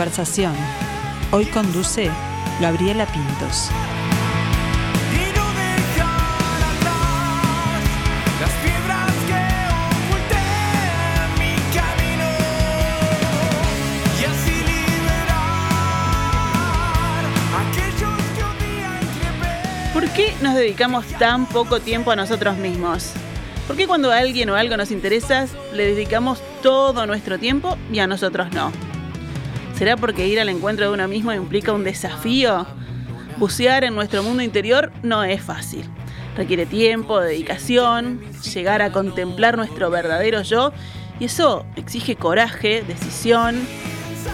conversación. Hoy conduce Gabriela Pintos. ¿Por qué nos dedicamos tan poco tiempo a nosotros mismos? ¿Por qué cuando a alguien o algo nos interesa le dedicamos todo nuestro tiempo y a nosotros no? ¿Será porque ir al encuentro de uno mismo implica un desafío? Bucear en nuestro mundo interior no es fácil. Requiere tiempo, dedicación, llegar a contemplar nuestro verdadero yo y eso exige coraje, decisión,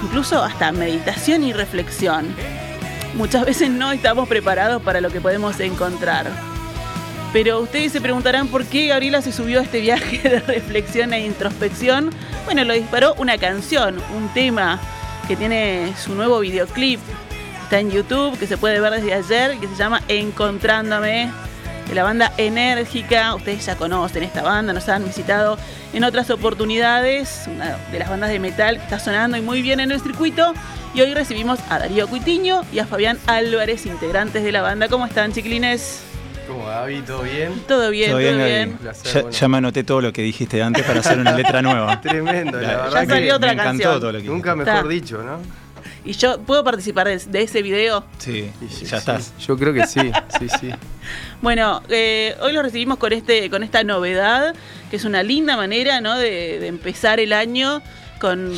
incluso hasta meditación y reflexión. Muchas veces no estamos preparados para lo que podemos encontrar. Pero ustedes se preguntarán por qué Gabriela se subió a este viaje de reflexión e introspección. Bueno, lo disparó una canción, un tema que tiene su nuevo videoclip. Está en YouTube, que se puede ver desde ayer, que se llama Encontrándome, de la banda Enérgica. Ustedes ya conocen esta banda, nos han visitado en otras oportunidades, una de las bandas de metal que está sonando y muy bien en el circuito. Y hoy recibimos a Darío Cuitiño y a Fabián Álvarez, integrantes de la banda. ¿Cómo están, chiquilines? ¿Cómo Gaby? ¿Todo bien? Todo bien, todo bien. Placer, Ya, bueno. ya me anoté todo lo que dijiste antes para hacer una letra nueva. Tremendo, la Ya verdad Ya salió que otra me encantó canción. todo lo que nunca dijiste. mejor Está. dicho, ¿no? Y yo puedo participar de, de ese video. Sí, ya sí. estás. Yo creo que sí, sí, sí. Bueno, eh, hoy lo recibimos con este, con esta novedad, que es una linda manera, ¿no? De, de empezar el año con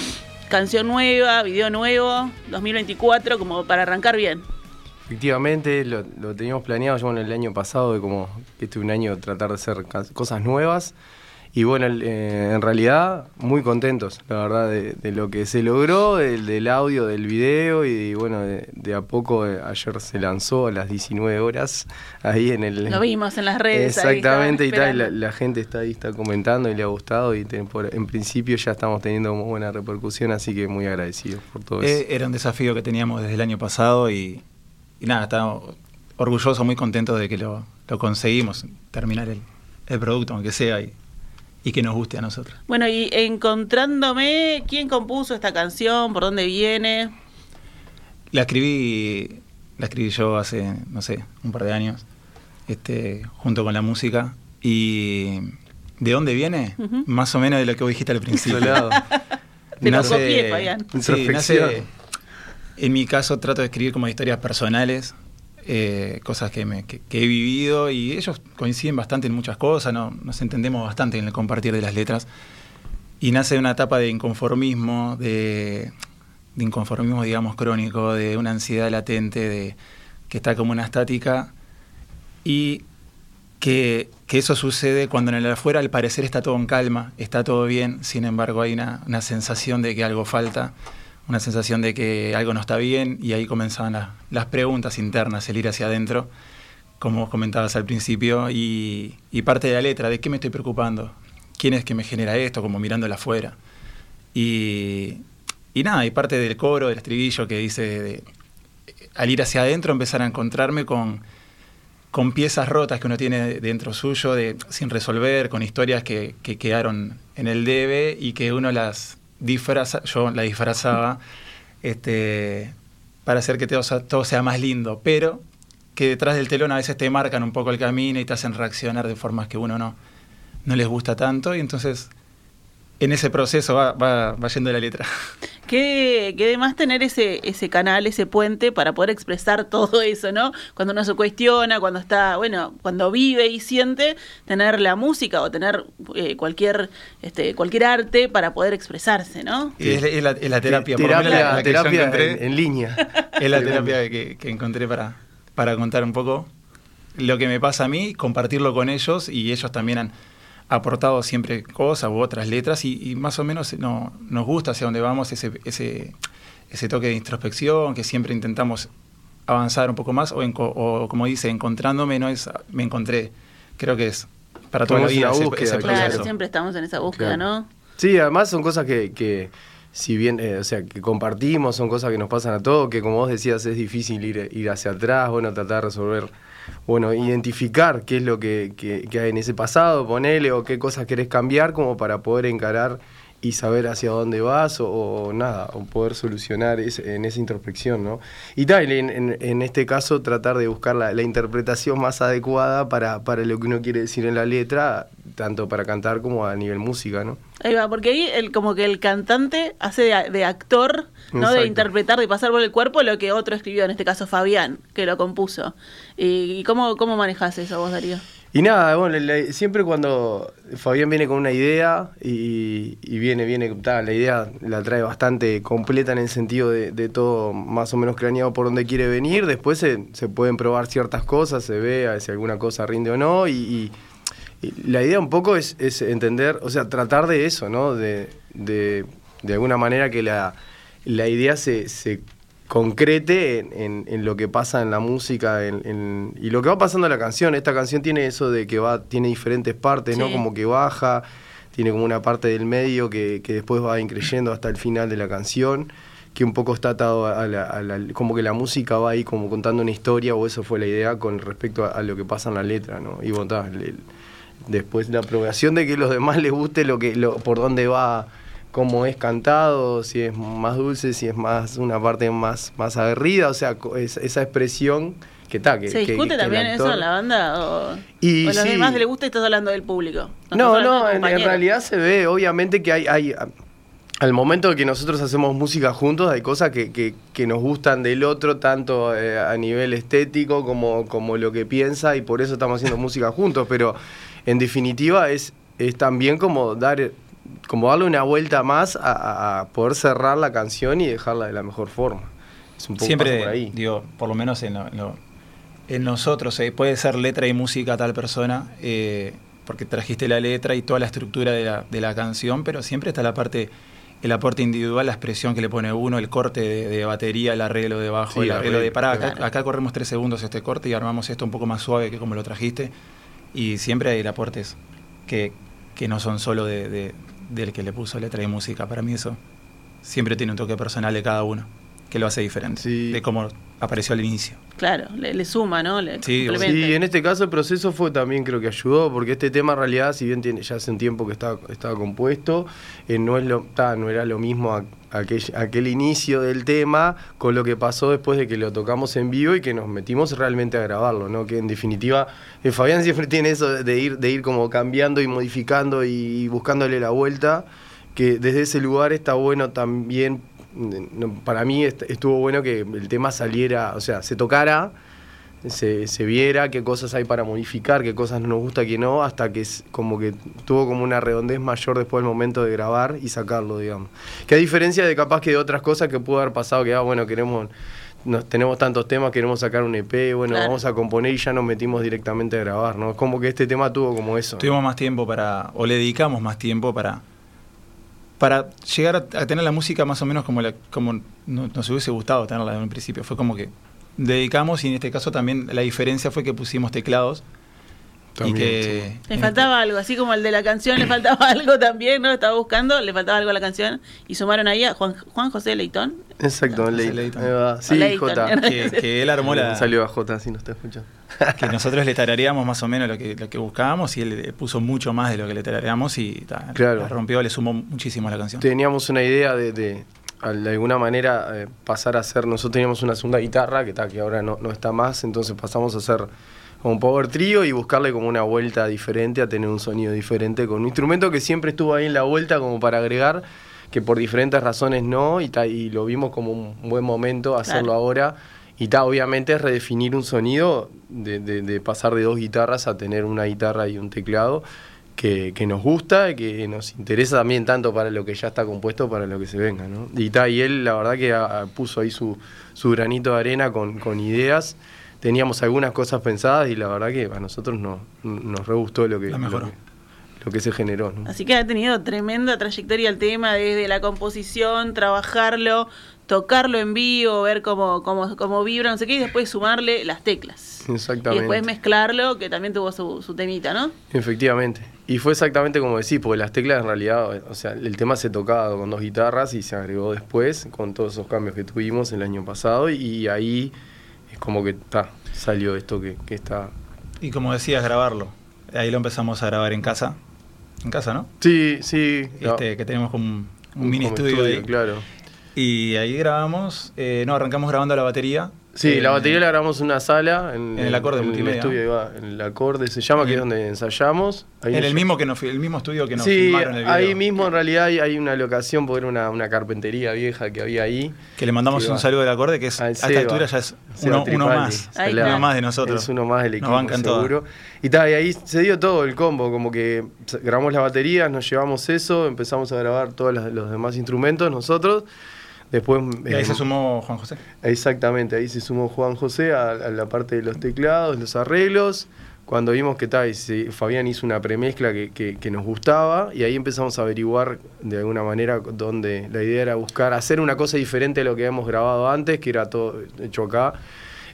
canción nueva, video nuevo, 2024, como para arrancar bien. Efectivamente, lo, lo teníamos planeado ya bueno, el año pasado, de como que este un año tratar de hacer cosas nuevas. Y bueno, eh, en realidad muy contentos, la verdad, de, de lo que se logró, del, del audio, del video y bueno, de, de a poco, eh, ayer se lanzó a las 19 horas ahí en el... Lo vimos en las redes. ahí Exactamente, y tal, la, la gente está ahí, está comentando y le ha gustado y por- en principio ya estamos teniendo muy buena repercusión, así que muy agradecidos por todo eso. Eh, era un desafío que teníamos desde el año pasado y, y nada, estamos orgullosos, muy contentos de que lo, lo conseguimos, terminar el, el producto, aunque sea, y, y que nos guste a nosotros. Bueno, y encontrándome, ¿quién compuso esta canción? ¿Por dónde viene? La escribí, la escribí yo hace, no sé, un par de años, este, junto con la música. Y ¿de dónde viene? Más o menos de lo que vos dijiste al principio. Te lo copié, Fabián. Sí, Introspección. nace- en mi caso trato de escribir como historias personales, eh, cosas que, me- que- que he vivido y ellos coinciden bastante en muchas cosas, ¿no? nos entendemos bastante en el compartir de las letras. Y nace una etapa de inconformismo, de, de inconformismo, digamos, crónico, de una ansiedad latente, de que está como una estática. Y que, que eso sucede cuando en el afuera al parecer está todo en calma, está todo bien, sin embargo hay una, una sensación de que algo falta, una sensación de que algo no está bien y ahí comenzaban la- las preguntas internas, el ir hacia adentro, como comentabas al principio, y, parte de la letra, de qué me estoy preocupando, quién es que me genera esto, como mirándola afuera. Y, y nada, y parte del coro, del estribillo que dice, al ir hacia adentro empezar a encontrarme con con piezas rotas que uno tiene dentro suyo, de, sin resolver, con historias que, que quedaron en el debe y que uno las disfraza, yo la disfrazaba este, para hacer que todo, todo sea más lindo, pero que detrás del telón a veces te marcan un poco el camino y te hacen reaccionar de formas que uno no, no les gusta tanto y entonces en ese proceso va, va, va yendo la letra. Que, que además tener ese, ese canal, ese puente para poder expresar todo eso, ¿no? Cuando uno se cuestiona, cuando está, bueno, cuando vive y siente, tener la música o tener eh, cualquier, este, cualquier arte para poder expresarse, ¿no? Y es, es la, es la terapia, por lo menos terapia la- la que yo terapia encontré. en, en línea. Es la terapia que, que encontré para, para contar un poco lo que me pasa a mí, compartirlo con ellos y ellos también han aportado siempre cosas u otras letras y, y más o menos no, nos gusta hacia dónde vamos ese, ese, ese toque de introspección que siempre intentamos avanzar un poco más o, enco- o como dice, encontrándome no es me encontré. Creo que es para toda la es vida búsqueda, ese claro. Claro, proceso. siempre estamos en esa búsqueda, Claro. ¿no? Sí, además son cosas que, que si bien, eh, o sea, que compartimos, son cosas que nos pasan a todos, que como vos decías es difícil ir, ir hacia atrás, bueno, tratar de resolver, bueno, identificar qué es lo que, que- hay en ese pasado, ponele, o qué cosas querés cambiar como para poder encarar y saber hacia dónde vas o, o nada, o poder solucionar ese- en esa introspección, ¿no? Y tal, en, en- en este caso tratar de buscar la, la interpretación más adecuada para, para lo que uno quiere decir en la letra, tanto para cantar como a nivel música, ¿no? Ahí va, porque ahí el, como que el cantante hace de, de actor, ¿no? Exacto. De interpretar, de pasar por el cuerpo lo que otro escribió, en este caso Fabián, que lo compuso. ¿Y, y cómo, cómo manejas eso vos, Darío? Y nada, bueno, siempre cuando Fabián viene con una idea y, y viene, viene, ta, la idea la trae bastante completa en el sentido de, de todo más o menos craneado por donde quiere venir, después se, se pueden probar ciertas cosas, se ve a ver si alguna cosa rinde o no, y la idea un poco es, es entender, o sea, tratar de eso, ¿no? De, de, de alguna manera que la, la idea se, se concrete en, en- en lo que pasa en la música en- en- y lo que va pasando en la canción. Esta canción tiene eso de que va, tiene diferentes partes, ¿no? Como que baja, tiene como una parte del medio que, que después va increyendo hasta el final de la canción, que un poco está atado a la, a la- como que la música va ahí como contando una historia, o eso fue la idea con respecto a, a lo que pasa en la letra, ¿no? Y bueno, el- después la aprobación de que los demás les guste lo que, lo, por dónde va cómo es cantado, si es más dulce, si es más una parte más, más aguerrida, o sea, es- esa expresión que está. Que, ¿Se discute que también eso en la banda? ¿O, Y o a los sí. demás le gusta y estás hablando del público? No, no, en, realidad se ve, obviamente que hay, hay al momento de que nosotros hacemos música juntos, hay cosas que, que- que nos gustan del otro, tanto eh, a nivel estético como, como lo que piensa, y por eso estamos haciendo música juntos, pero en definitiva es, es también como dar como darle una vuelta más a, poder cerrar la canción y dejarla de la mejor forma. Es un poco Siempre, por ahí. digo, por lo menos en, lo- en lo- en nosotros, eh, puede ser letra y música tal persona, eh, porque trajiste la letra y toda la estructura de la, de la canción, pero siempre está la parte, el aporte individual, la expresión que le pone uno, el corte de, de batería, el arreglo de bajo, Sí, el arreglo de acá, claro. acá corremos tres segundos este corte y armamos esto un poco más suave que como lo trajiste. Y siempre hay aportes que, que no son solo de, de- del que le puso letra y música. Para mí eso siempre tiene un toque personal de cada uno, que lo hace diferente, Sí. de cómo apareció al inicio. Claro, le, le suma, ¿no? Le Sí. Sí, en este caso el proceso fue también creo que ayudó, porque este tema en realidad, si bien tiene ya hace un tiempo que estaba, estaba compuesto, eh, no, es lo, ta, no era lo mismo a- aquel, aquel inicio del tema con lo que pasó después de que lo tocamos en vivo y que nos metimos realmente a grabarlo, ¿no? Que en definitiva, eh, Fabián siempre tiene eso de- de ir, de ir como cambiando y modificando y buscándole la vuelta, que desde ese lugar está bueno también no, para mí est- estuvo bueno que el tema saliera, o sea, se tocara, se, se viera qué cosas hay para modificar, qué cosas no nos gusta, qué no, hasta que es como que tuvo como una redondez mayor después del momento de grabar y sacarlo, digamos. Que a diferencia de capaz que de otras cosas que pudo haber pasado, que ah, bueno, queremos, nos, tenemos tantos temas, queremos sacar un EP, bueno, Claro. vamos a componer y ya nos metimos directamente a grabar, ¿no? Es como que este tema tuvo como eso. Tuvimos más tiempo para, o le dedicamos más tiempo para, para llegar a, tener la música más o menos como, nos hubiese gustado tenerla en un principio. Fue como que dedicamos y en este caso también la diferencia fue que pusimos teclados También, y que... Le faltaba algo, así como el de la canción le faltaba algo también, ¿no? Estaba buscando, le faltaba algo a la canción y sumaron ahí a Juan, Juan José Leitón. Exacto, ahí va. Sí. Jota. este- que, que él armó la... Salió a Jota, si no está escuchando. que nosotros le tarareamos más o menos lo que, lo que buscábamos y él eh, puso mucho más de lo que le tarareamos y ta, Claro. la rompió, le sumó muchísimo a la canción. Teníamos una idea de, de, al- de alguna manera eh, pasar a hacer, nosotros teníamos una segunda guitarra que, está, que ahora no, no está más, entonces pasamos a hacer como power trio y buscarle como una vuelta diferente, a tener un sonido diferente, con un instrumento que siempre estuvo ahí en la vuelta como para agregar, que por diferentes razones no, y, ta, y lo vimos como un buen momento hacerlo Claro. ahora. Y ta, obviamente es redefinir un sonido, de, de- de pasar de dos guitarras a tener una guitarra y un teclado, que, que nos gusta, que nos interesa también tanto para lo que ya está compuesto, para lo que se venga. ¿no? Y, ta, y él la verdad que a- a- puso ahí su, su granito de arena con, con ideas. Teníamos algunas cosas pensadas y la verdad que a nosotros no, nos re gustó lo que, lo que, lo que se generó. ¿no? Así que ha tenido tremenda trayectoria el tema, desde la composición, trabajarlo, tocarlo en vivo, ver cómo, cómo, cómo vibra, no sé qué, y después sumarle las teclas. Y Exactamente. después mezclarlo, que también tuvo su, su temita, ¿no? Efectivamente. Y fue exactamente como decís, porque las teclas en realidad, o sea, el tema se tocaba con dos guitarras y se agregó después con todos esos cambios que tuvimos el año pasado y ahí como que ta, salió esto que, que está... Y como decías, grabarlo. Ahí lo empezamos a grabar en casa. En casa, ¿no? Sí, sí. no, Este, que tenemos como un, un mini estudio, ahí. Claro. Y ahí grabamos, eh, no, arrancamos grabando la batería. Sí, Eh, la batería la grabamos en una sala. En, En el acorde en multimedia. estudio, va, en el acorde se llama, que es donde ensayamos. Ahí En el mismo, que nos, el mismo estudio que nos Sí, filmaron el video. ahí mismo en realidad hay, hay una locación, porque era una, una carpintería vieja que había ahí. Que le mandamos que un va. saludo del acorde, que es, a Al esta altura ya es uno, más. Ahí Uno más de nosotros. Es uno más del Nos equipo, todas. seguro. Y, ta, y ahí se dio todo el combo, como que grabamos las baterías, nos llevamos eso, empezamos a grabar todos los, los demás instrumentos nosotros. Después... Y ahí eh, se sumó Juan José. Exactamente, ahí se sumó Juan José a, a la parte de los teclados, los arreglos. Cuando vimos que tal, Fabián hizo una premezcla que, que- que nos gustaba y ahí empezamos a averiguar de alguna manera donde la idea era buscar, hacer una cosa diferente a lo que habíamos grabado antes, que era todo hecho acá,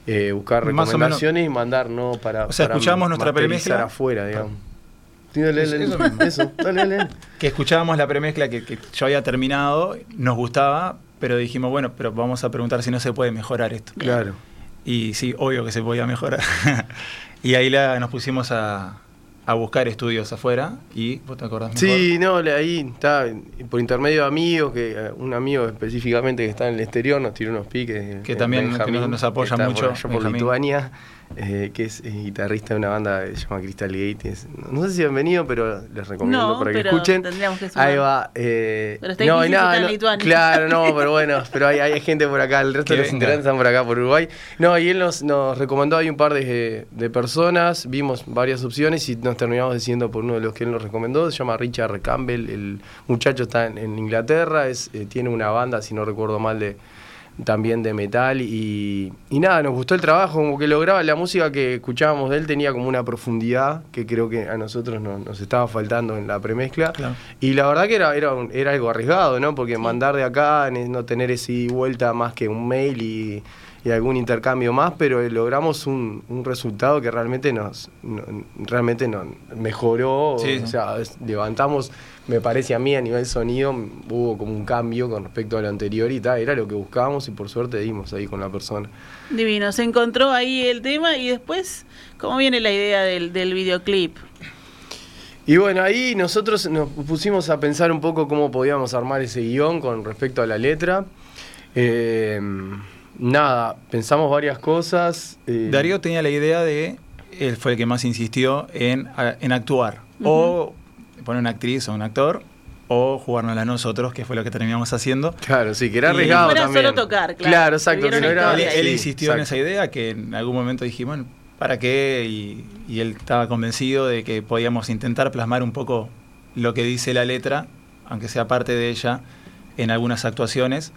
eh, buscar menos- recomendaciones y mandar no para, O sea, para escuchamos nuestra premezcla. afuera, digamos. Sí, dale, dale, eso eso, dale, dale. Que escuchábamos la premezcla que, que yo había terminado, nos gustaba, pero dijimos, bueno, pero vamos a preguntar si no se puede mejorar esto. Claro. Y sí, obvio que se podía mejorar. y ahí la, nos pusimos a, a buscar estudios afuera y vos te acordás mejor? Sí, no, ahí está, por intermedio de amigos, que eh, un amigo específicamente que está en el exterior nos tiró unos piques. Que eh, también Benjamín, que nos apoya que está mucho, Por, allá por. Lituania, eh, que es guitarrista de una banda que se llama Crystal Gate. es- no sé si han venido, pero les recomiendo No, para que pero escuchen. tendríamos que sumar. Ahí va. eh, Pero está no, difícil nada, no, Lituania. Claro, no, pero bueno, pero hay, hay gente por acá, el resto de los integrantes están por acá, por Uruguay. No, y él nos, nos recomendó ahí un par de, de personas, vimos varias opciones y nos terminamos decidiendo por uno de los que él nos recomendó, se llama Richard Campbell, el muchacho está en, en Inglaterra, es, eh, tiene una banda, si no recuerdo mal, de también de metal y, y nada, nos gustó el trabajo, como que lograba la música que escuchábamos de él tenía como una profundidad que creo que a nosotros no- nos estaba faltando en la premezcla. Claro. Y la verdad que era, era, un- era algo arriesgado, ¿no? Porque mandar de acá, no tener ese vuelta más que un mail y, y algún intercambio más, pero eh, logramos un, un resultado que realmente nos no- realmente nos mejoró. Sí, o sí. sea, levantamos, me parece a mí a nivel sonido, hubo como un cambio con respecto a lo anterior y tal, era lo que buscábamos y por suerte dimos ahí con la persona. Divino, se encontró ahí el tema y después, ¿cómo viene la idea del, del videoclip? Y bueno, ahí nosotros nos pusimos a pensar un poco cómo podíamos armar ese guion con respecto a la letra. Eh, nada, pensamos varias cosas. eh, Darío tenía la idea de, él fue el que más insistió en, en actuar. O poner una actriz o un actor, o jugárnosla nosotros, que fue lo que terminamos haciendo. Claro, sí, que era Y- arriesgado Fuera también. solo tocar, claro. Claro, exacto. Que no era- Él, él sí, insistió en esa idea que en algún momento dijimos, bueno, ¿para qué? Y, y él estaba convencido de que podíamos intentar plasmar un poco lo que dice la letra, aunque sea parte de ella, en algunas actuaciones.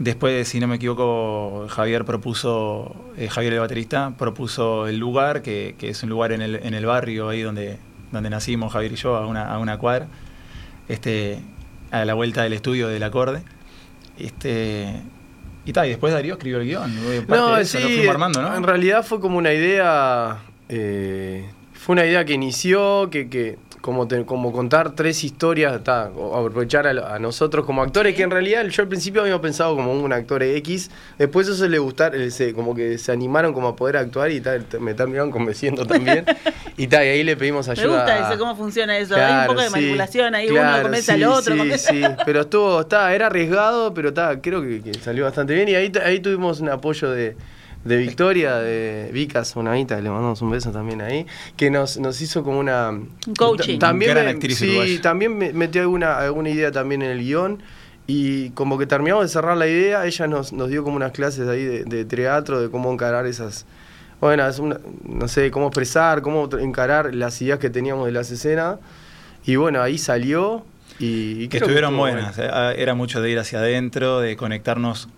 Después, si no me equivoco, Javier propuso, eh, Javier el baterista, propuso el lugar, que, que es un lugar en el, en el barrio ahí donde, donde nacimos Javier y yo, a una, a una cuadra, este, a la vuelta del estudio del acorde. Este, y tal, y después Darío escribió el guion. parte No, de eso, sí, lo fuimos armando, ¿no? en realidad fue como una idea, eh, fue una idea que inició, que, que como, te- como contar tres historias, ta, aprovechar a, a nosotros como actores, que en realidad yo al principio había pensado como un actor X, después eso le gustar, eh, se- como que se animaron como a poder actuar y tal, me terminaron convenciendo también, y tal, y ahí le pedimos Me ayuda. gusta a- eso, cómo funciona eso. Hay un poco de sí, manipulación ahí, uno convence sí, al otro. Sí, convence- sí, pero estuvo, está, era arriesgado, pero está, creo que, que salió bastante bien. Y ahí, ahí tuvimos un apoyo de, de Victoria, de Vicas, una amita, le mandamos un beso también ahí, que nos, nos hizo como una. Un coaching. ta- También, Gran me- sí, uruguaya. también me metió alguna, alguna idea también en el guion. Y como que terminamos de cerrar la idea, ella nos, nos dio como unas clases ahí de, de teatro, de cómo encarar esas. Bueno, es una- no sé, cómo expresar, cómo encarar las ideas que teníamos de las escenas. Y bueno, ahí salió. Y, y que estuvieron buenas. bueno. eh, ah, Era mucho de ir hacia adentro, de conectarnos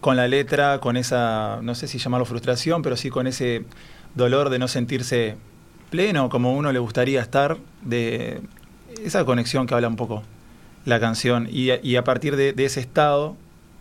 con la letra, con esa, no sé si llamarlo frustración, pero sí con ese dolor de no sentirse pleno como uno le gustaría estar, de, esa conexión que habla un poco la canción y, a- y a partir de ese estado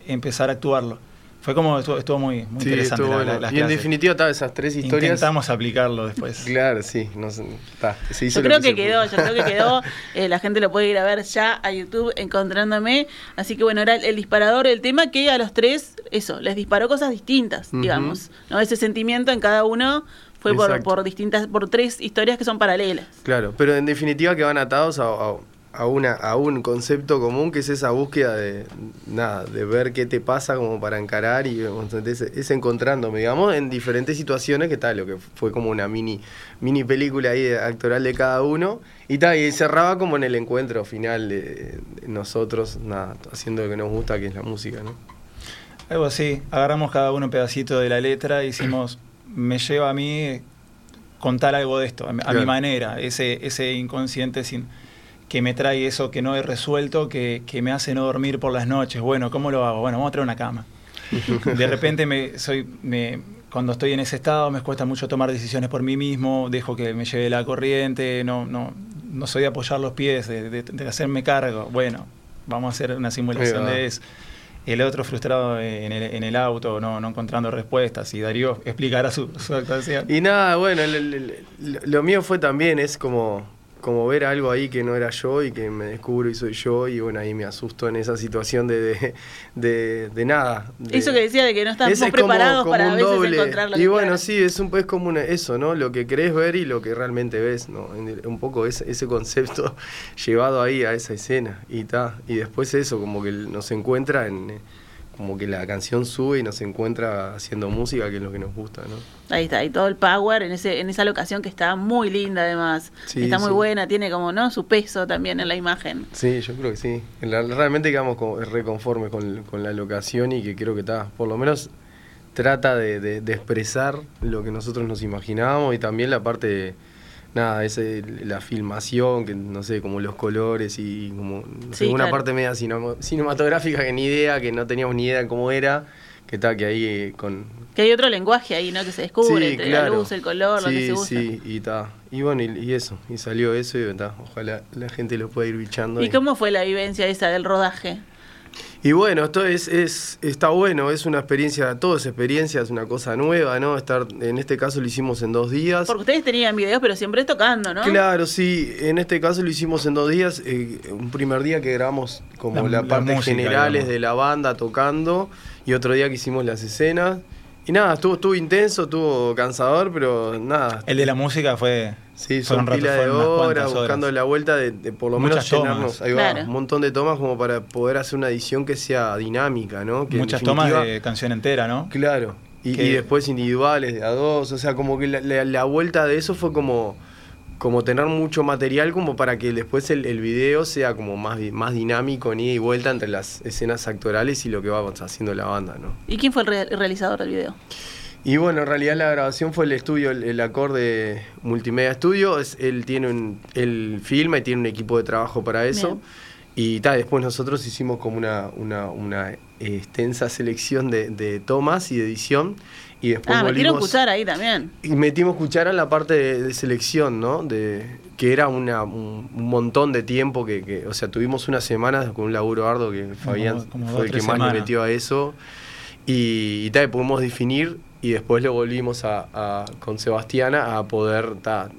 empezar a actuarlo. Fue como, estuvo, estuvo muy, muy Sí, interesante. estuvo la- la- bueno. las y en clases. definitiva, todas esas tres historias. Intentamos aplicarlo después. Claro, sí. No, sé, ta, se hizo Yo creo que se quedó, yo creo que quedó. Eh, la gente lo puede ir a ver ya a YouTube encontrándome. Así que bueno, era el, el disparador del tema que a los tres, eso, les disparó cosas distintas, digamos. ¿no? Ese sentimiento en cada uno fue por, por distintas, por tres historias que son paralelas. Claro, pero en definitiva que van atados a, a- a una, a un concepto común que es esa búsqueda de nada, de ver qué te pasa como para encarar y es, es encontrándome, digamos, en diferentes situaciones que tal, lo que fue como una mini, mini película ahí actoral de cada uno, y tal, y cerraba como en el encuentro final de, de nosotros, nada, haciendo lo que nos gusta, que es la música, ¿no? Algo así, agarramos cada uno un pedacito de la letra y hicimos, me lleva a mí contar algo de esto, a, mi- manera, ese, ese inconsciente sin que me trae eso que no he resuelto, que, que me hace no dormir por las noches. Bueno, ¿cómo lo hago? Bueno, vamos a traer una cama. De repente me soy me cuando estoy en ese estado me cuesta mucho tomar decisiones por mí mismo, dejo que me lleve la corriente, no no no soy de apoyar los pies, de, de- de hacerme cargo. Bueno, vamos a hacer una simulación de eso. El otro frustrado en el, en el auto, no, no encontrando respuestas, y Darío explicará su, su actuación. Y nada, bueno, el- el- lo mío fue también, es como, como ver algo ahí que no era yo y que me descubro y soy yo y bueno, ahí me asusto en esa situación de, de, de- de nada. de- Eso que decía de que no estamos es preparados como para a veces doble. encontrar lo Y que bueno, sí, es, un, es como una- eso, ¿no? Lo que querés ver y lo que realmente ves, ¿no? Un poco ese, ese concepto llevado ahí a esa escena y ta. Y después eso, como que nos encuentra en... Como que la canción sube y nos encuentra haciendo música, que es lo que nos gusta, ¿no? Ahí está, y todo el power en ese en esa locación que está muy linda además. Sí, está muy sí. buena, tiene como, ¿no? Su peso también en la imagen. Sí, yo creo que sí. La- realmente quedamos reconformes con, con la locación y que creo que está, por lo menos trata de, de- de expresar lo que nosotros nos imaginábamos y también la parte, de, nada, ese, la filmación, que no sé, como los colores y como no sé, una claro. parte media cinema- cinematográfica que ni idea, que no teníamos ni idea de cómo era, que está, que ahí eh, con, Que hay otro lenguaje ahí, ¿no? Que se descubre Sí, entre la claro. luz, el color, lo que Sí, se usa. Sí, y ta. Y bueno, y, y eso, y salió eso y ta, ojalá la gente lo pueda ir bichando. ¿Y cómo fue la vivencia esa del rodaje? Y bueno, esto es, es, está bueno, es una experiencia, todo es experiencia, es una cosa nueva, ¿no? Estar, en este caso lo hicimos en dos días. Porque ustedes tenían videos, pero siempre tocando, ¿no? Claro, sí, en este caso lo hicimos en dos días. eh, un primer día que grabamos como La- la, la parte música, generales digamos. de la banda tocando y otro día que hicimos las escenas. Y nada, estuvo, estuvo intenso, estuvo cansador, pero nada. El de la música fue. Sí, fue son rato, pila de horas, buscando la vuelta de, de por lo menos Muchas llenarnos. Ahí va, Claro. un montón de tomas como para poder hacer una edición que sea dinámica, ¿no? Que Muchas tomas de canción entera, ¿no? Claro. Y, y después individuales de a dos. O sea, como que la, la- la vuelta de eso fue como, como tener mucho material como para que después el, el video sea como más, más dinámico en ida y vuelta entre las escenas actorales y lo que va haciendo la banda, ¿no? ¿Y quién fue el re- el realizador del video? Y bueno, en realidad la grabación fue el estudio, el, el acorde Multimedia Studio. Es, él tiene un, él filma y tiene un equipo de trabajo para eso. Bien. Y ta, después nosotros hicimos como una, una, una extensa selección de, de tomas y de edición. Y después Ah, metieron volvimos- cuchara ahí también. y metimos cuchara en la parte de, de selección, ¿no? De, que era una, un, un montón de tiempo que, que- o sea, tuvimos unas semanas con un laburo arduo que Fabián como fue el que más le metió a eso. Y, y tal, pudimos definir y después lo volvimos a, a- con Sebastiana a poder ta,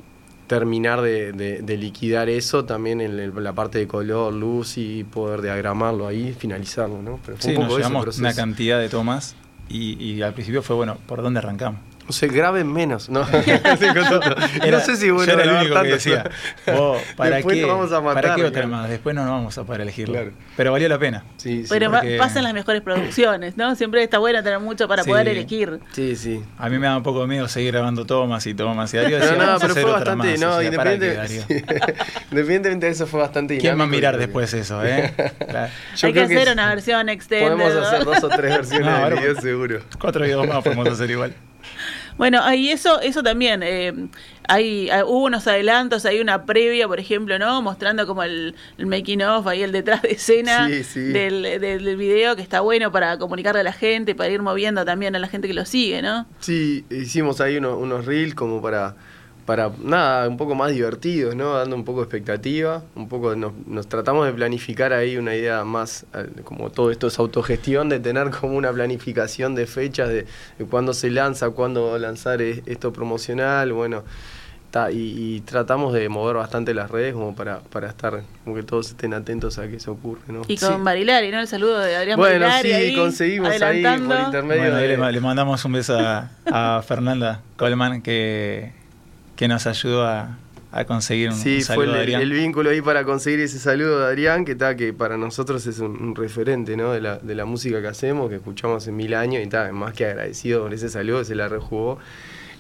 terminar de, de- de liquidar eso también en el- la parte de color, luz y poder diagramarlo ahí, finalizarlo, ¿no? Pero fue Sí, un nos poco llevamos una cantidad de tomas y, y al principio fue, bueno, ¿por dónde arrancamos? O sea, graben menos, ¿no? no sé si bueno yo era el único que tanto. decía, oh, ¿para Después qué? nos vamos a matar, ¿Para qué otra más? Después no nos vamos a poder elegirlo. Claro. Pero valió la pena. Sí, sí. Pero porque- pasan las mejores producciones, ¿no? Siempre está bueno tener mucho para Sí. poder elegir. Sí, sí. A mí me da un poco de miedo seguir grabando tomas y tomas. Y Darío decía, no, "Vamos a pero fue bastante, más". no, O sea, independientemente de eso fue bastante ¿Quién va a mirar después eso, eh? Claro. Yo Hay que hacer sí. una versión extended. Podemos ¿no? hacer dos o tres versiones No, ahora- video seguro. Cuatro videos más podemos hacer igual. Bueno, y eso, eso también, eh, hay, hay- hubo unos adelantos, hay una previa, por ejemplo, ¿no? Mostrando como el, el making of, ahí el detrás de escena Sí, sí. Del, del, del video, que está bueno para comunicarle a la gente, para ir moviendo también a la gente que lo sigue, ¿no? Sí, hicimos ahí uno- unos reels como para, para nada, un poco más divertidos, ¿no? Dando un poco de expectativa, un poco nos, nos tratamos de planificar ahí una idea más, eh, como todo esto es autogestión, de tener como una planificación de fechas, de, de cuándo se lanza, cuándo lanzar es- esto promocional, bueno, ta, y, y tratamos de mover bastante las redes como para, para estar, como que todos estén atentos a que se ocurre, ¿no? Y con Sí. Barilari, ¿no? El saludo de Adrián Bueno, Barilari. sí, ahí, conseguimos ahí por intermedio Bueno, ahí de- le mandamos un beso a, a Fernanda Coleman que, que nos ayudó a, a conseguir un, Sí, un fue saludo el, de Adrián. el vínculo ahí para conseguir ese saludo de Adrián, que está que para nosotros es un, un referente ¿no? de, la, de la música que hacemos, que escuchamos en mil años, y está más que agradecido por ese saludo, se la rejugó.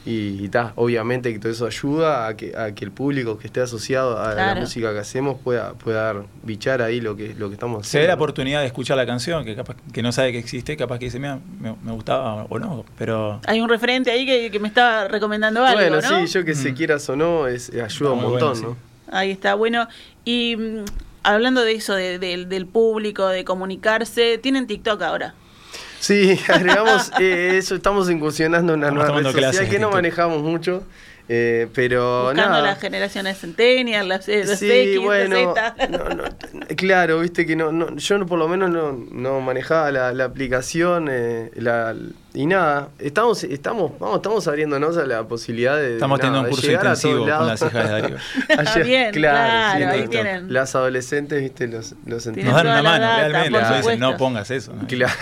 Y está, obviamente que todo eso ayuda a que, a que el público que esté asociado a Claro. la música que hacemos pueda, pueda dar, bichar ahí lo que, lo que estamos se dé haciendo. la oportunidad de escuchar la canción, que capaz que no sabe que existe, capaz que dice, mira, me, me gustaba o no, pero Hay un referente ahí que, que me está recomendando algo, Bueno, ¿no? sí, yo que se Mm. quieras o no, es, ayuda Está un montón, bueno, ¿no? sí. Ahí está, bueno. Y mm, hablando de eso, de- del- del público, de comunicarse, tienen TikTok ahora. Sí, agregamos eh, eso, estamos incursionando en una Estamos nueva red social que no manejamos mucho, eh, pero Buscando nada. las generaciones centennial, las, eh, los Sí, X, los bueno, Z. no, no, claro, viste que no, no, yo no- por lo menos no, no manejaba la, la aplicación eh, la- y nada, estamos, estamos, vamos, estamos abriéndonos a la posibilidad de, estamos nada, teniendo un curso intensivo con las hijas de Darío. Ayer- Bien, claro, sí, ahí no, tienen. Las adolescentes, viste, los, los Nos dan una la mano, data, realmente, nos dicen, no pongas eso. ¿no? Claro.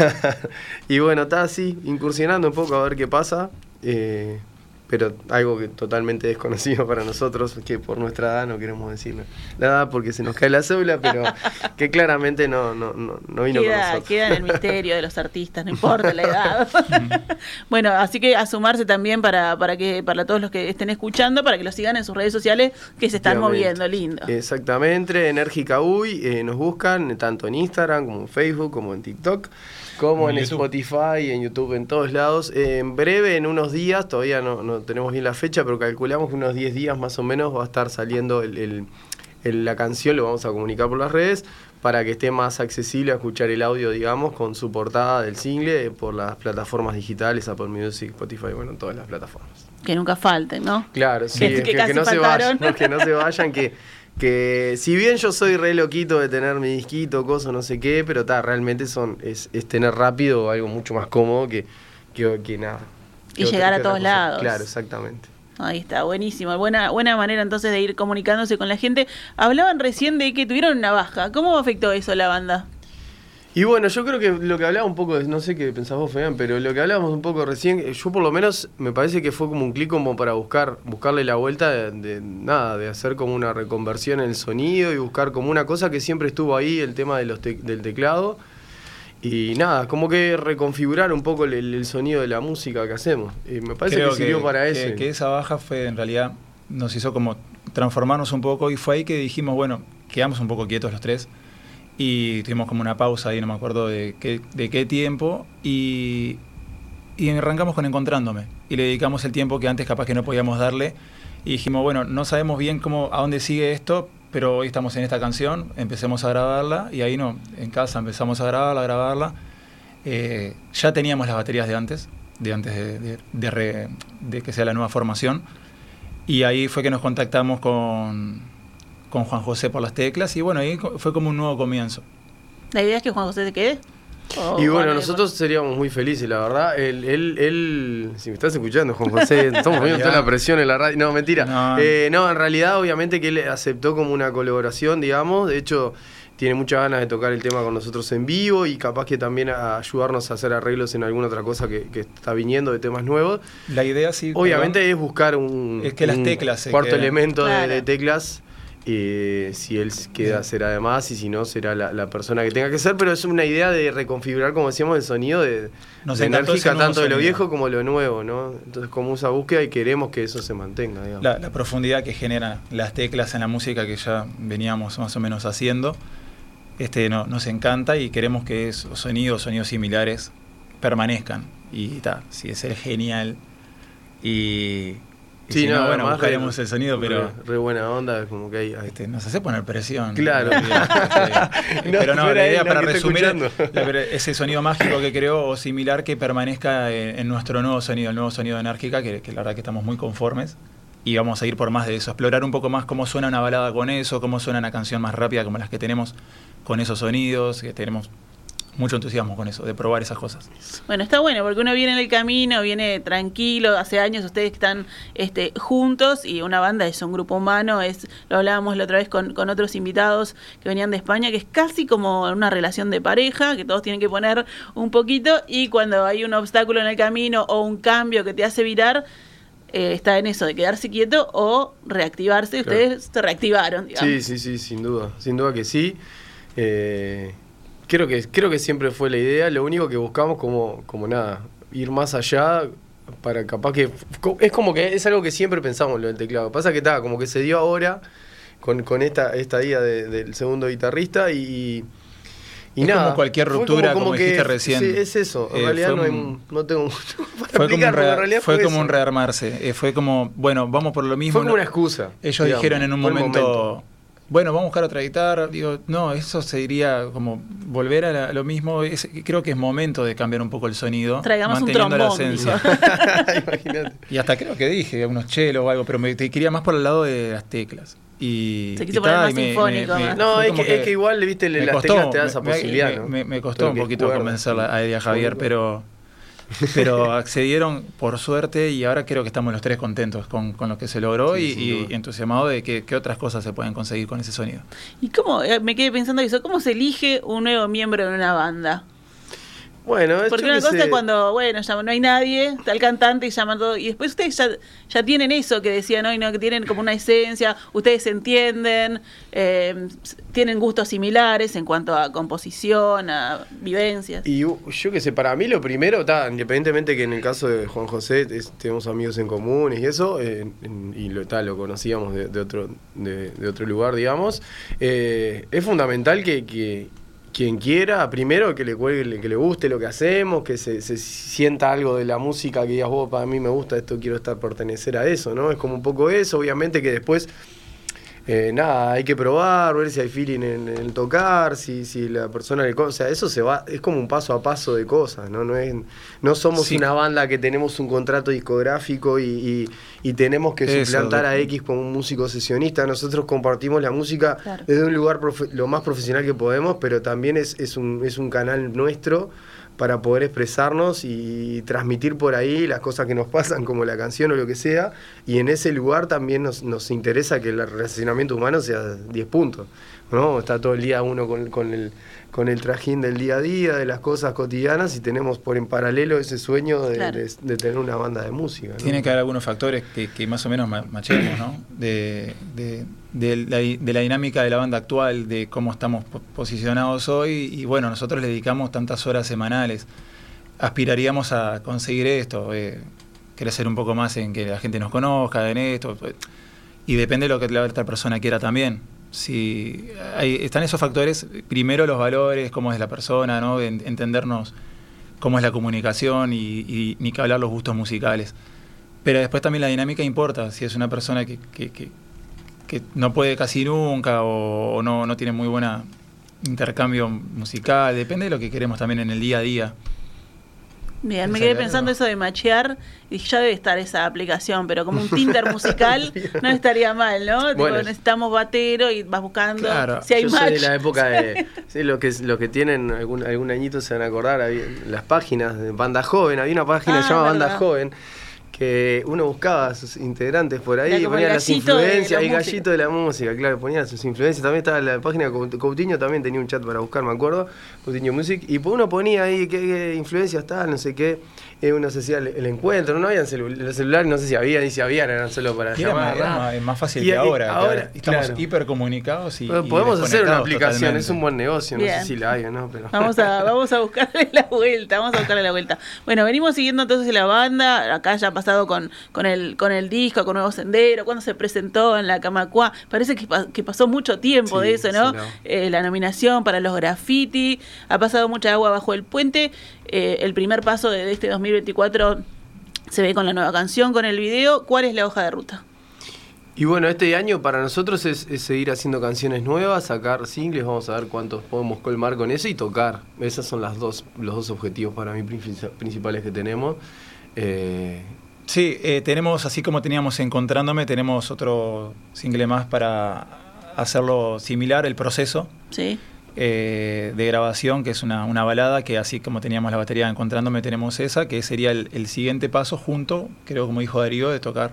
y bueno, está así, incursionando un poco a ver qué pasa. eh, pero algo que totalmente desconocido para nosotros, que por nuestra edad no queremos decir la edad porque se nos cae la cédula, pero que claramente no, no, no, no vino con Queda, nosotros. queda en el misterio de los artistas, no importa la edad. bueno, así que a sumarse también para, para que para todos los que estén escuchando, para que los sigan en sus redes sociales que se están moviendo, lindo. Exactamente, Enérgica Uy, eh, nos buscan tanto en Instagram como en Facebook, como en TikTok, como en. Spotify, en YouTube, en todos lados. Eh, en breve, en unos días, todavía no, no tenemos bien la fecha, pero calculamos que unos 10 días más o menos va a estar saliendo el- el- el- la canción, lo vamos a comunicar por las redes, para que esté más accesible a escuchar el audio, digamos, con su portada del single eh, por las plataformas digitales, Apple Music, Spotify, bueno, todas las plataformas. Que nunca falten, ¿no? Claro, sí, Que- es que que, casi que no se vayan, que no se vayan, que, que si bien yo soy re loquito de tener mi disquito, cosa, no sé qué, pero ta, realmente son, es, es tener rápido algo mucho más cómodo que, que, que nada. Y otra- llegar a todos lados. Claro, exactamente. Ahí está, buenísimo. Buena, buena manera entonces de ir comunicándose con la gente. Hablaban recién de que tuvieron una baja. ¿Cómo afectó eso a la banda? Y bueno, yo creo que lo que hablaba un poco, no sé qué pensás vos, Fean, pero lo que hablábamos un poco recién, eh, yo por lo menos me parece que fue como un clic como para buscar, buscarle la vuelta de, de nada, de hacer como una reconversión en el sonido y buscar como una cosa que siempre estuvo ahí, el tema de los tec- del teclado. Y nada, como que reconfigurar un poco el, sonido de la música que hacemos. Y me parece Creo que sirvió para que- eso. Que esa baja fue en realidad, nos hizo como transformarnos un poco y fue ahí que dijimos, bueno, quedamos un poco quietos los tres y tuvimos como una pausa ahí, no me acuerdo de qué, de qué tiempo y, y arrancamos con Encontrándome y le dedicamos el tiempo que antes capaz que no podíamos darle y dijimos, bueno, no sabemos bien cómo, a dónde sigue esto, pero hoy estamos en esta canción, empecemos a grabarla y ahí no, en casa empezamos a grabarla, a grabarla. Eh, ya teníamos las baterías de antes, de antes de, de- de re- de que sea la nueva formación. Y ahí fue que nos contactamos con, con Juan José por las teclas y bueno, ahí fue como un nuevo comienzo. ¿La idea es que Juan José se quede? Y bueno, nosotros seríamos muy felices, la verdad. Él, él, él- si me estás escuchando, Juan José, estamos poniendo toda la presión en la radio. No, mentira. No. Eh, no, en realidad, obviamente que él aceptó como una colaboración, digamos. De hecho, tiene muchas ganas de tocar el tema con nosotros en vivo y capaz que también a ayudarnos a hacer arreglos en alguna otra cosa que, que está viniendo de temas nuevos. La idea sí. Obviamente perdón, es buscar un, Es que las teclas cuarto quedan. elemento de, teclas. Eh, si él queda, será además, y si no, será la, la persona que tenga que ser. Pero es una idea de reconfigurar, como decíamos, el sonido de, Nos de enérgica, tanto de lo viejo como lo nuevo, ¿no? Entonces, como esa búsqueda y queremos que eso se mantenga, digamos. la, la profundidad que generan las teclas en la música que ya veníamos más o menos haciendo. Este no, nos encanta y queremos que esos sonidos, sonidos similares, permanezcan. Y ta, si es el genial. Y, si no, bueno, además, buscaremos re- el sonido, pero Re, re buena onda, como que hay. hay- este, nos hace poner presión. Claro. Este, No, pero no, la idea para resumir, ese sonido mágico que creó o similar que permanezca en, en nuestro nuevo sonido, el nuevo sonido de enérgica, que, que la verdad que estamos muy conformes. y vamos a ir por más de eso, explorar un poco más cómo suena una balada con eso, cómo suena una canción más rápida como las que tenemos con esos sonidos, que tenemos mucho entusiasmo con eso, de probar esas cosas. Bueno, está bueno, porque uno viene en el camino, viene tranquilo, hace años ustedes están este, juntos y una banda es un grupo humano, es, lo hablábamos la otra vez con, con otros invitados que venían de España, que es casi como una relación de pareja, que todos tienen que poner un poquito y cuando hay un obstáculo en el camino o un cambio que te hace virar, eh, está en eso de quedarse quieto o reactivarse. Claro. Ustedes se reactivaron, digamos. Sí, sí, sí, sin duda, sin duda que sí. Eh, creo que creo que siempre fue la idea. Lo único que buscamos como como nada ir más allá para capaz que es como que es algo que siempre pensamos lo del teclado. Pasa que está como que se dio ahora con, con esta esta idea de- del segundo guitarrista y y Es nada. como cualquier ruptura, como dijiste recién. Sí, es eso. En Eh, realidad no, hay- un- no tengo mucho para Fue como, un, fue fue como un rearmarse, eh, fue como, bueno, vamos por lo mismo. Fue como una excusa. Ellos digamos. dijeron en un momento, bueno, vamos a buscar otra guitarra. Digo, no, eso sería como volver a la- lo mismo. Es- creo que es momento de cambiar un poco el sonido. Traigamos un manteniendo la trombón, esencia. Imagínate. Y hasta creo que dije unos chelos o algo, pero me te quería más por el lado de las teclas. Y, Se quiso y poner más y me- sinfónico, me- me- más. No, es como que, es que igual, viste, las costó, teclas te da esa posibilidad, me, ¿no? me- me costó Todo un que poquito cuerdas, convencerla a Javier, pero, pero accedieron por suerte y ahora creo que estamos los tres contentos con, con lo que se logró Sí, y, y entusiasmados de que, qué otras cosas se pueden conseguir con ese sonido. ¿Y cómo? eh, Me quedé pensando eso. ¿Cómo se elige un nuevo miembro de una banda? Bueno, es Porque una cosa sé. es cuando, bueno, ya no hay nadie, está el cantante y llaman todo. Y después ustedes ya, ya tienen eso que decían hoy, ¿no? Que tienen como una esencia, ustedes se entienden, eh, tienen gustos similares en cuanto a composición, a vivencias. Y yo qué sé, para mí lo primero, ta, independientemente que en el caso de Juan José es- tenemos amigos en comunes y eso, eh, en- y lo, ta, lo conocíamos de, de otro, de, de otro lugar, digamos, eh, es fundamental que, que quien quiera, primero que le cuelgue, que le guste lo que hacemos, que se, se sienta algo de la música que digas, vos, para mí me gusta esto, quiero estar pertenecer a eso, ¿no? Es como un poco eso, obviamente que después... Eh, nada, hay que probar, ver si hay feeling en, en el tocar, si, si la persona le... O sea, eso se va, es como un paso a paso de cosas, ¿no? No, es, no somos Sí. una banda que tenemos un contrato discográfico y, y- y tenemos que Eso, suplantar a X como un músico sesionista. Nosotros compartimos la música Claro. desde un lugar profe- lo más profesional que podemos, pero también es, es, un, es un canal nuestro para poder expresarnos y transmitir por ahí las cosas que nos pasan, como la canción o lo que sea. Y en ese lugar también nos, nos interesa que el relacionamiento humano sea 10 puntos. ¿No? Está todo el día uno con, con el, con el trajín del día a día, de las cosas cotidianas, y tenemos por en paralelo ese sueño de, Claro. de- de tener una banda de música. ¿no? Tiene que haber algunos factores que, que más o menos ma- machemos, ¿no? De, de- de la, de la dinámica de la banda actual, de cómo estamos po- posicionados hoy. Y bueno, nosotros le dedicamos tantas horas semanales. Aspiraríamos a conseguir esto, eh, crecer un poco más en que la gente nos conozca, en esto. pues, Y depende de lo que la otra persona quiera también. Si hay, están esos factores, primero los valores, cómo es la persona, ¿no? En- entendernos cómo es la comunicación y, y ni que hablar los gustos musicales. Pero después también la dinámica importa, si es una persona que, que- que- que no puede casi nunca o, no, no tiene muy buena intercambio musical, depende de lo que queremos también en el día a día. Bien, me quedé pensando eso de machear y ya debe estar esa aplicación, pero como un Tinder musical no estaría mal, ¿no? Tipo, necesitamos batero y vas buscando Claro. si hay Yo match. soy de la época de. sí, lo que, lo que tienen algún, algún añito se van a acordar. había- las páginas de Banda Joven. Había una página Ah, que se llama Banda. Joven. Que uno buscaba a sus integrantes por ahí ponía el las influencias, la el gallito de la música, claro, ponía sus influencias. También estaba la página Coutinho, también tenía un chat para buscar, me acuerdo, Coutinho Music. Y pues uno ponía ahí qué, qué influencias tal, no sé qué. eh, uno se hacía el, el encuentro, no habían celu- los celulares, no sé si había, ni si habían, eran solo para Y era llamar. más, era más- es más fácil Y- que y ahora. ahora, estamos claro. hipercomunicados y, Bueno, y Podemos hacer una aplicación, totalmente. es un buen negocio, no Bien. sé si la hay o no, pero... Vamos a, vamos a buscarle la vuelta, vamos a buscarle la vuelta. Bueno, venimos siguiendo entonces la banda, acá ya ha pasado con, con, el, con el disco, con Nuevo Sendero, cuando se presentó en la Camacua, parece que, pa- que pasó mucho tiempo Sí, de eso, ¿no? sí, no. Eh, la nominación para los graffiti, ha pasado mucha agua bajo el puente, Eh, el primer paso de, de este 2024 se ve con la nueva canción, con el video, ¿cuál es la hoja de ruta? Y bueno, este año para nosotros es, es seguir haciendo canciones nuevas, sacar singles, vamos a ver cuántos podemos colmar con eso y tocar. Esos son las dos, los dos objetivos para mí princi- principales que tenemos. Eh, Sí, eh, tenemos, así como teníamos Encontrándome, tenemos otro single más para hacerlo similar, el proceso Sí. eh, de grabación, que es una, una balada, que así como teníamos la batería Encontrándome, tenemos esa, que sería el, el siguiente paso junto, creo como dijo Darío, de tocar.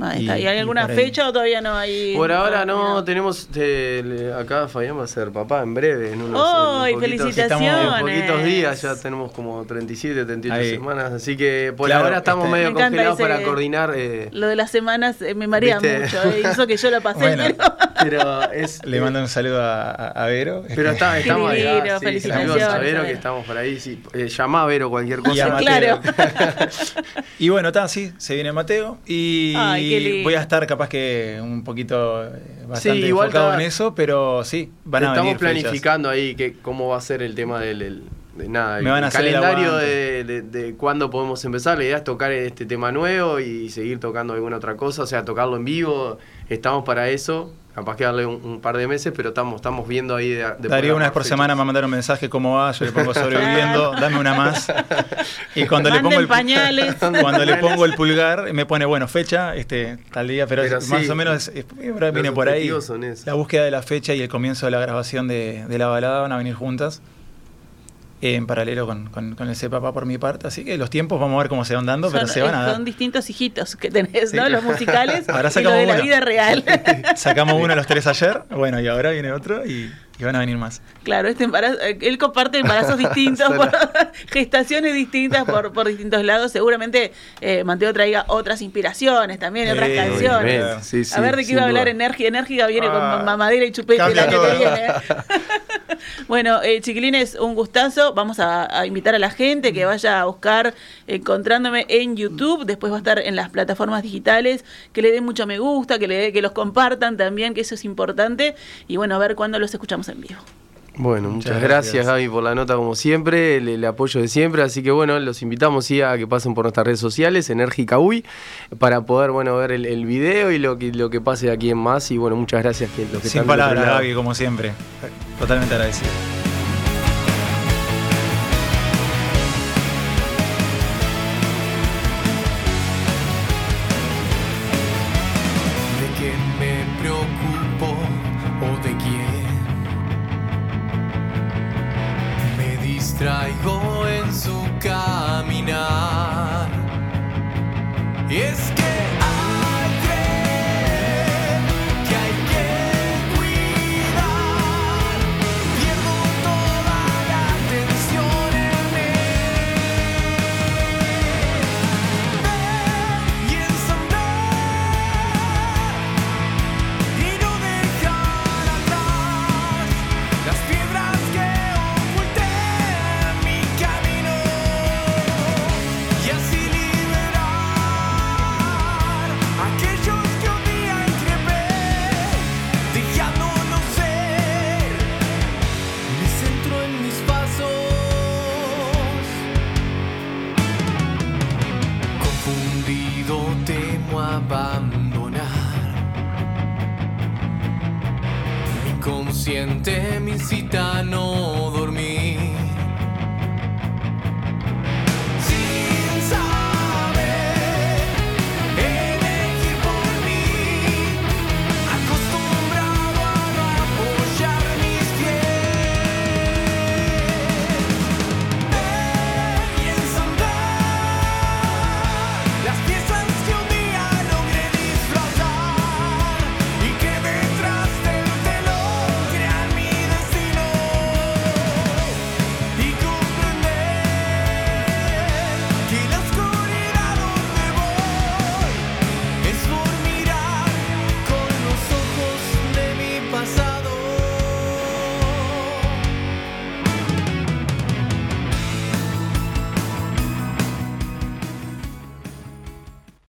Ahí Y- está. ¿Y hay y alguna fecha o todavía no hay? Por ahora no, tenemos. eh, le- acá Fabián va a ser papá en breve. En unos, ¡Ay, en poquitos- felicitaciones! En poquitos días ya tenemos como 37, 38 Ahí. semanas. Así que por Claro, ahora estamos este- medio Me congelados ese- para coordinar. eh, Lo de las semanas eh, me marea ¿Viste? mucho. eh, Eso que yo la pasé, Bueno. pero. pero es. Le mando un saludo a, a- Vero. Pero está, estamos ahí. ah, sí, felicitaciones, a Vero que estamos por ahí. Sí, eh, llamá a Vero cualquier Y cosa. a Mateo. Claro. Y bueno, está, sí, se viene Mateo y Ay, lindo. voy a estar capaz que un poquito eh, bastante Sí, igual enfocado está- en eso, pero sí, van a Estamos venir fechas. planificando ahí que cómo va a ser el tema del, el- de nada, el, calendario de, de- de cuándo podemos empezar. La idea es tocar este tema nuevo y seguir tocando alguna otra cosa, o sea, tocarlo en vivo. Estamos para eso. Capaz que darle un, un par de meses, pero estamos, estamos viendo ahí de, de Darío poner una vez por fechas. semana me va a mandar un mensaje cómo va, yo le pongo sobreviviendo, dame una más. Y cuando le pongo el pañales. cuando le pongo el pulgar me pone bueno fecha, este tal día, pero, Pero es- sí, más o menos es- ahora viene por ahí. La búsqueda de la fecha y el comienzo de la grabación de, de la balada van a venir juntas. En paralelo con, con, con el C Papá por mi parte, así que los tiempos vamos a ver cómo se van dando, pero se van a eh, dar. son distintos hijitos que tenés, Sí. ¿no? Los musicales Ahora y lo sacamos de la uno. vida real. Sacamos uno de los tres ayer, bueno, y ahora viene otro y, y van a venir más. Claro, este embarazo, eh, él comparte embarazos distintos, por- gestaciones distintas por, por distintos lados. Seguramente eh, Mateo traiga otras inspiraciones también, otras canciones. obviamente. Sí, sí, a ver de qué iba a hablar duda. Enérgica. Enérgica viene Ah, con mamadera y chupete año que viene. bueno, eh, chiquilines, un gustazo. Vamos a, a invitar a la gente que vaya a buscar encontrándome en YouTube. Después va a estar en las plataformas digitales. Que le den mucho me gusta, que, le, que los compartan también, que eso es importante. Y bueno, a ver cuándo los escuchamos en vivo. Bueno, muchas, Muchas gracias, gracias. Gaby por la nota como siempre, el, el apoyo de siempre, así que bueno, los invitamos sí, a que pasen por nuestras redes sociales, Enérgica Uy, para poder bueno ver el, el video y lo que lo que pase de aquí en más y bueno, muchas gracias que los que Sin palabras. Gaby, como siempre. Totalmente agradecido. Mi consciente